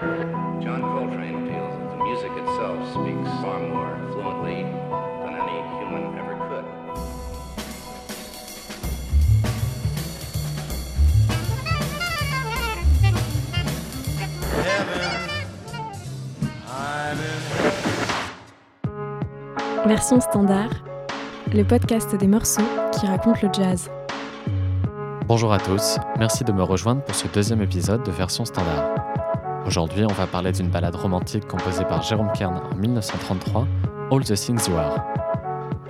John Coltrane feels that the music itself speaks far more fluently than any human ever could. Version standard, le podcast des morceaux qui racontent le jazz. Bonjour à tous, merci de me rejoindre pour ce deuxième épisode de Version standard. Aujourd'hui, on va parler d'une ballade romantique composée par Jérôme Kern en 1933, All the Things You Are.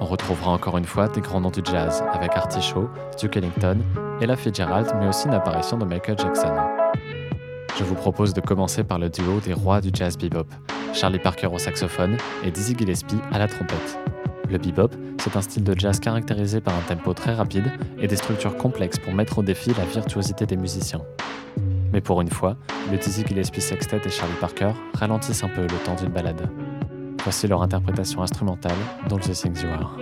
On retrouvera encore une fois des grands noms du jazz avec Artie Shaw, Duke Ellington, Ella Fitzgerald, mais aussi une apparition de Michael Jackson. Je vous propose de commencer par le duo des rois du jazz bebop, Charlie Parker au saxophone et Dizzy Gillespie à la trompette. Le bebop, c'est un style de jazz caractérisé par un tempo très rapide et des structures complexes pour mettre au défi la virtuosité des musiciens. Mais pour une fois, le Dizzy Gillespie Sextet et Charlie Parker ralentissent un peu le temps d'une balade. Voici leur interprétation instrumentale dans The Things You Are.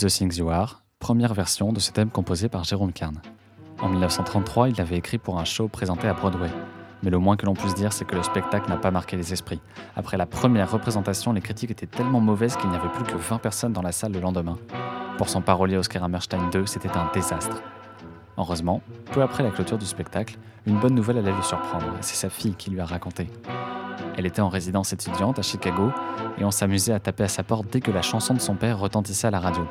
The Things You Are, première version de ce thème composé par Jérôme Kern. En 1933, il l'avait écrit pour un show présenté à Broadway. Mais le moins que l'on puisse dire, c'est que le spectacle n'a pas marqué les esprits. Après la première représentation, les critiques étaient tellement mauvaises qu'il n'y avait plus que 20 personnes dans la salle le lendemain. Pour son parolier Oscar Hammerstein II, c'était un désastre. Heureusement, peu après la clôture du spectacle, une bonne nouvelle allait le surprendre, c'est sa fille qui lui a raconté. Elle était en résidence étudiante à Chicago et on s'amusait à taper à sa porte dès que la chanson de son père retentissait à la radio.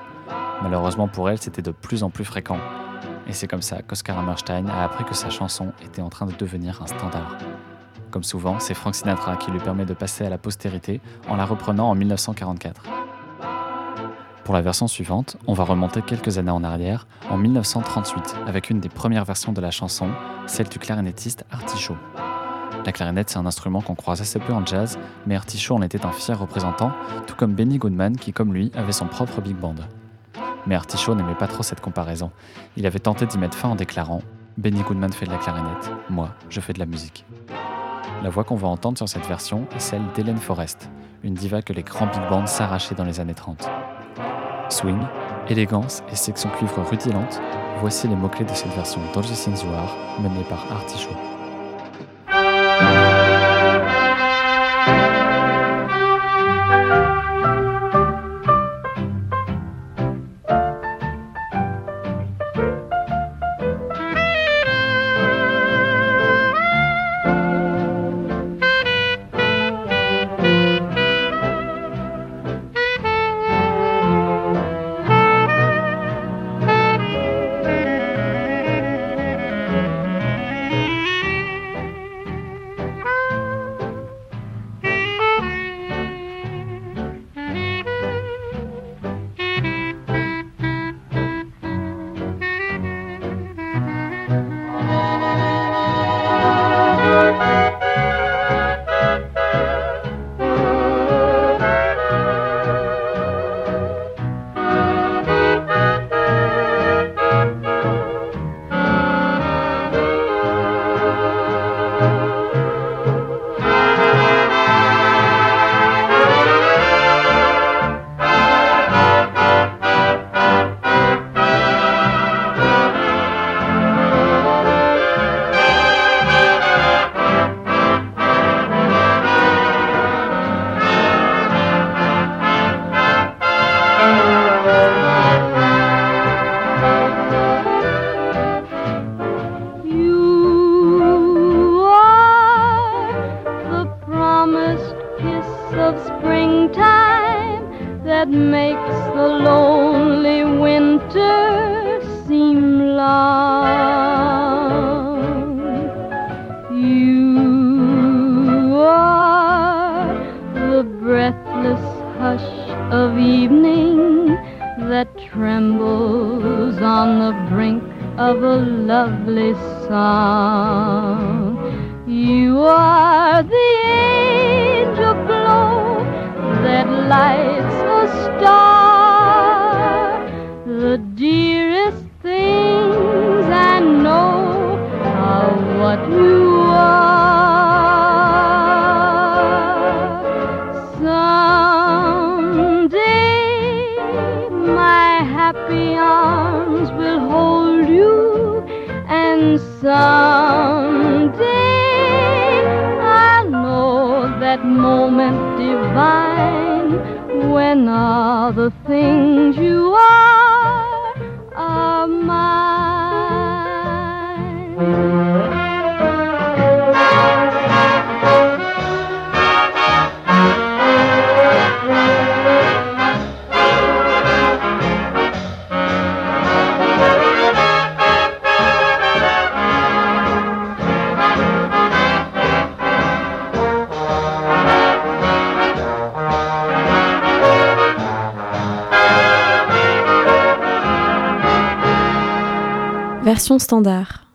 Malheureusement pour elle, c'était de plus en plus fréquent. Et c'est comme ça qu'Oscar Hammerstein a appris que sa chanson était en train de devenir un standard. Comme souvent, c'est Frank Sinatra qui lui permet de passer à la postérité en la reprenant en 1944. Pour la version suivante, on va remonter quelques années en arrière, en 1938, avec une des premières versions de la chanson, celle du clarinettiste Artie Shaw. La clarinette, c'est un instrument qu'on croise assez peu en jazz, mais Artie Shaw en était un fier représentant, tout comme Benny Goodman qui, comme lui, avait son propre big band. Mais Artie Shaw n'aimait pas trop cette comparaison. Il avait tenté d'y mettre fin en déclarant Benny Goodman fait de la clarinette, moi, je fais de la musique. La voix qu'on va entendre sur cette version est celle d'Hélène Forrest, une diva que les grands big bands s'arrachaient dans les années 30. Swing, élégance et section cuivre rutilante, voici les mots-clés de cette version You Are, menée par Artie Standard.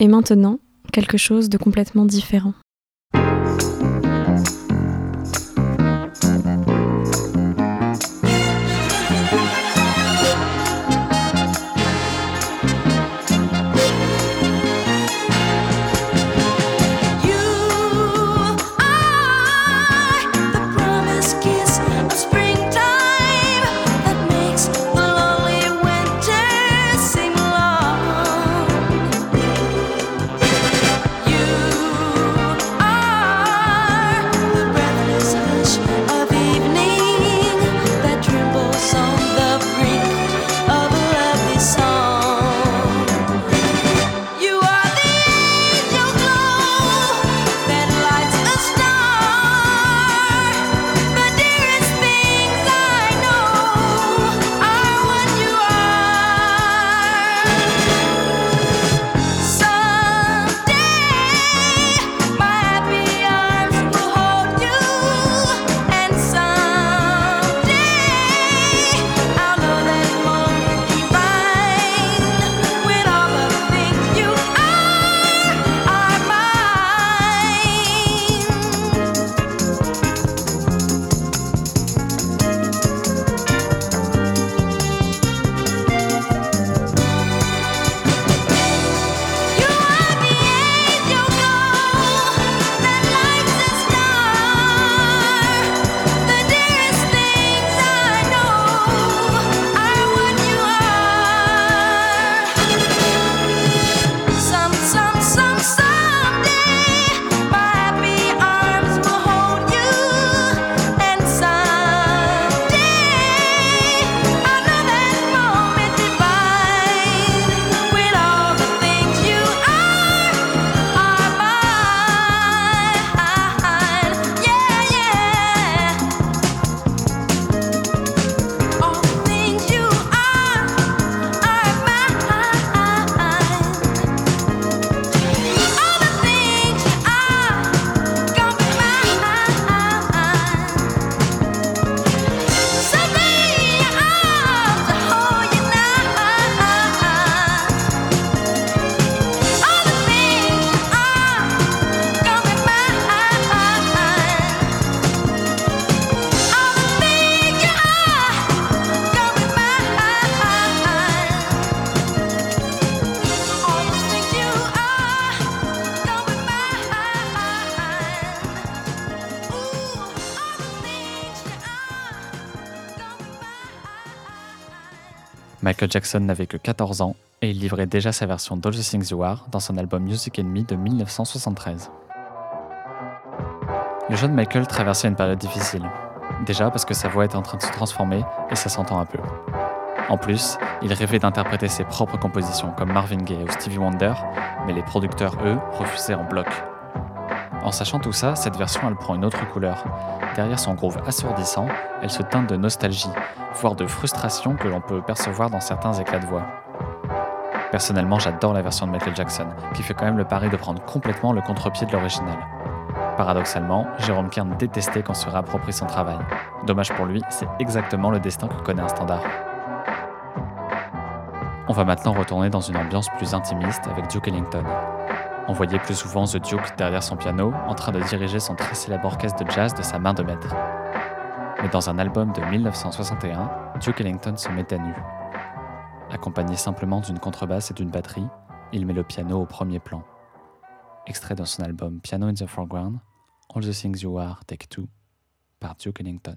Et maintenant, quelque chose de complètement différent. Michael Jackson n'avait que 14 ans et il livrait déjà sa version d'All the Things You Are dans son album Music and de 1973. Le jeune Michael traversait une période difficile. Déjà parce que sa voix était en train de se transformer et ça s'entend un peu. En plus, il rêvait d'interpréter ses propres compositions comme Marvin Gaye ou Stevie Wonder, mais les producteurs, eux, refusaient en bloc. En sachant tout ça, cette version, elle prend une autre couleur. Derrière son groove assourdissant, elle se teinte de nostalgie, voire de frustration que l'on peut percevoir dans certains éclats de voix. Personnellement, j'adore la version de Michael Jackson, qui fait quand même le pari de prendre complètement le contre-pied de l'original. Paradoxalement, Jérôme Kern détestait qu'on se réapproprie son travail. Dommage pour lui, c'est exactement le destin que connaît un standard. On va maintenant retourner dans une ambiance plus intimiste avec Duke Ellington. On voyait plus souvent The Duke derrière son piano, en train de diriger son très célèbre orchestre de jazz de sa main de maître. Mais dans un album de 1961, Duke Ellington se met à nu. Accompagné simplement d'une contrebasse et d'une batterie, il met le piano au premier plan. Extrait dans son album Piano in the Foreground, All the Things You Are, Take Two, par Duke Ellington.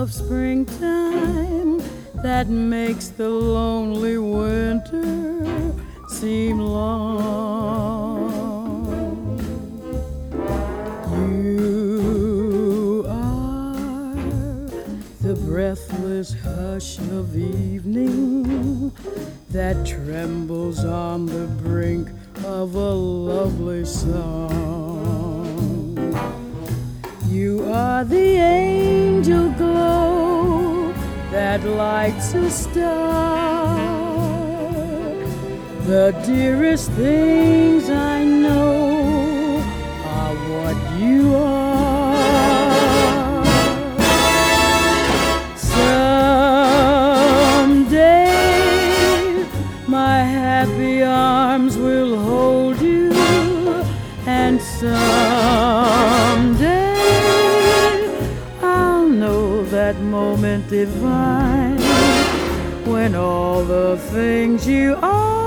Of springtime that makes the lonely winter seem long. You are the breathless hush of evening that trembles on the brink of a lovely song. You are the angel glow that lights a star. The dearest things I know are what you are. Someday my happy arms will hold you, and someday divine when all the things you are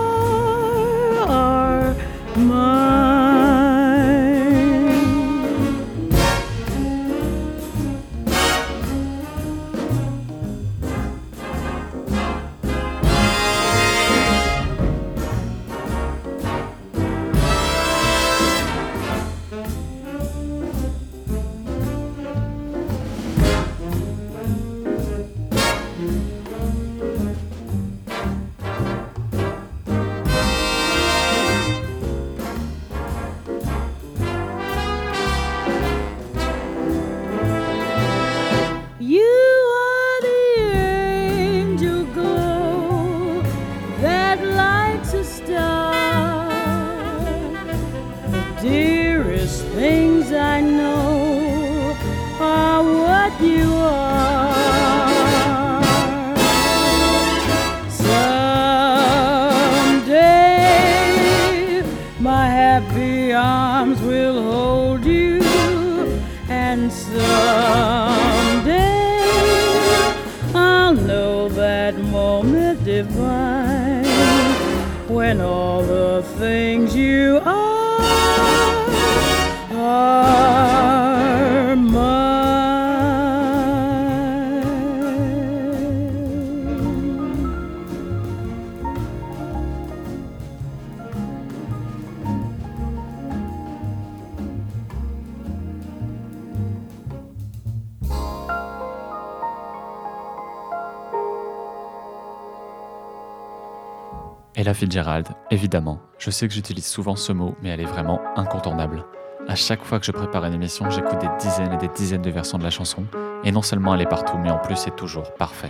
Ella Fitzgerald, évidemment. Je sais que j'utilise souvent ce mot, mais elle est vraiment incontournable. À chaque fois que je prépare une émission, j'écoute des dizaines et des dizaines de versions de la chanson, et non seulement elle est partout, mais en plus c'est toujours parfait.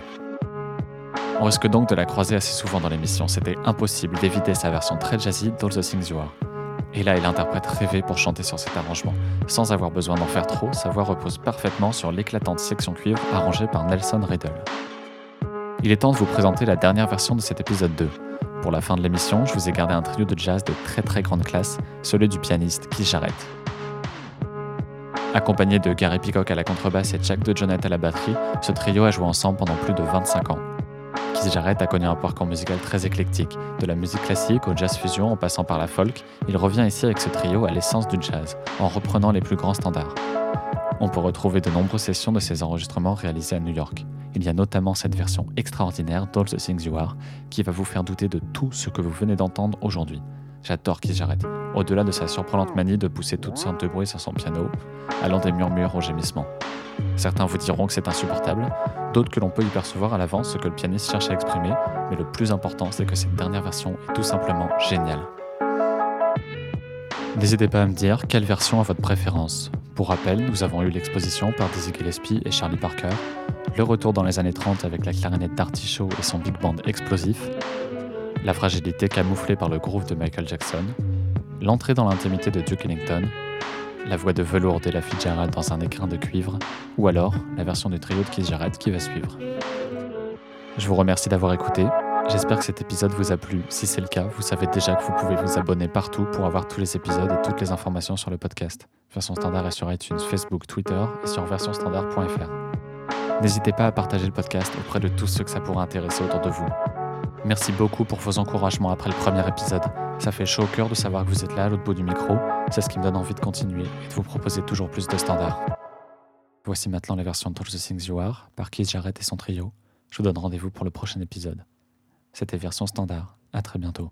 On risque donc de la croiser assez souvent dans l'émission, c'était impossible d'éviter sa version très jazzy d'All the Things You Are. Ella est l'interprète rêvée pour chanter sur cet arrangement. Sans avoir besoin d'en faire trop, sa voix repose parfaitement sur l'éclatante section cuivre arrangée par Nelson Riddle. Il est temps de vous présenter la dernière version de cet épisode 2. Pour la fin de l'émission, je vous ai gardé un trio de jazz de très très grande classe, celui du pianiste Keith Jarrett. Accompagné de Gary Peacock à la contrebasse et Jack DeJohnette à la batterie, ce trio a joué ensemble pendant plus de 25 ans. Keith Jarrett a connu un parcours musical très éclectique, de la musique classique au jazz fusion en passant par la folk, il revient ici avec ce trio à l'essence du jazz, en reprenant les plus grands standards. On peut retrouver de nombreuses sessions de ces enregistrements réalisés à New York. Il y a notamment cette version extraordinaire d'All the Things You Are qui va vous faire douter de tout ce que vous venez d'entendre aujourd'hui. J'adore Keith Jarrett, au-delà de sa surprenante manie de pousser toutes sortes de bruits sur son piano, allant des murmures aux gémissements. Certains vous diront que c'est insupportable, d'autres que l'on peut y percevoir à l'avance ce que le pianiste cherche à exprimer, mais le plus important c'est que cette dernière version est tout simplement géniale. N'hésitez pas à me dire quelle version a votre préférence. Pour rappel, nous avons eu l'exposition par Dizzy Gillespie et Charlie Parker, le retour dans les années 30 avec la clarinette d'Artie Shaw et son big band explosif, la fragilité camouflée par le groove de Michael Jackson, l'entrée dans l'intimité de Duke Ellington, la voix de velours d'Ella Fitzgerald dans un écrin de cuivre, ou alors la version du trio de Keith Jarrett qui va suivre. Je vous remercie d'avoir écouté. J'espère que cet épisode vous a plu. Si c'est le cas, vous savez déjà que vous pouvez vous abonner partout pour avoir tous les épisodes et toutes les informations sur le podcast. Version standard est sur iTunes, Facebook, Twitter et sur versionstandard.fr. N'hésitez pas à partager le podcast auprès de tous ceux que ça pourrait intéresser autour de vous. Merci beaucoup pour vos encouragements après le premier épisode. Ça fait chaud au cœur de savoir que vous êtes là à l'autre bout du micro. C'est ce qui me donne envie de continuer et de vous proposer toujours plus de standards. Voici maintenant la version de Touch the Things You Are par Keith Jarrett et son trio. Je vous donne rendez-vous pour le prochain épisode. C'était version standard. À très bientôt.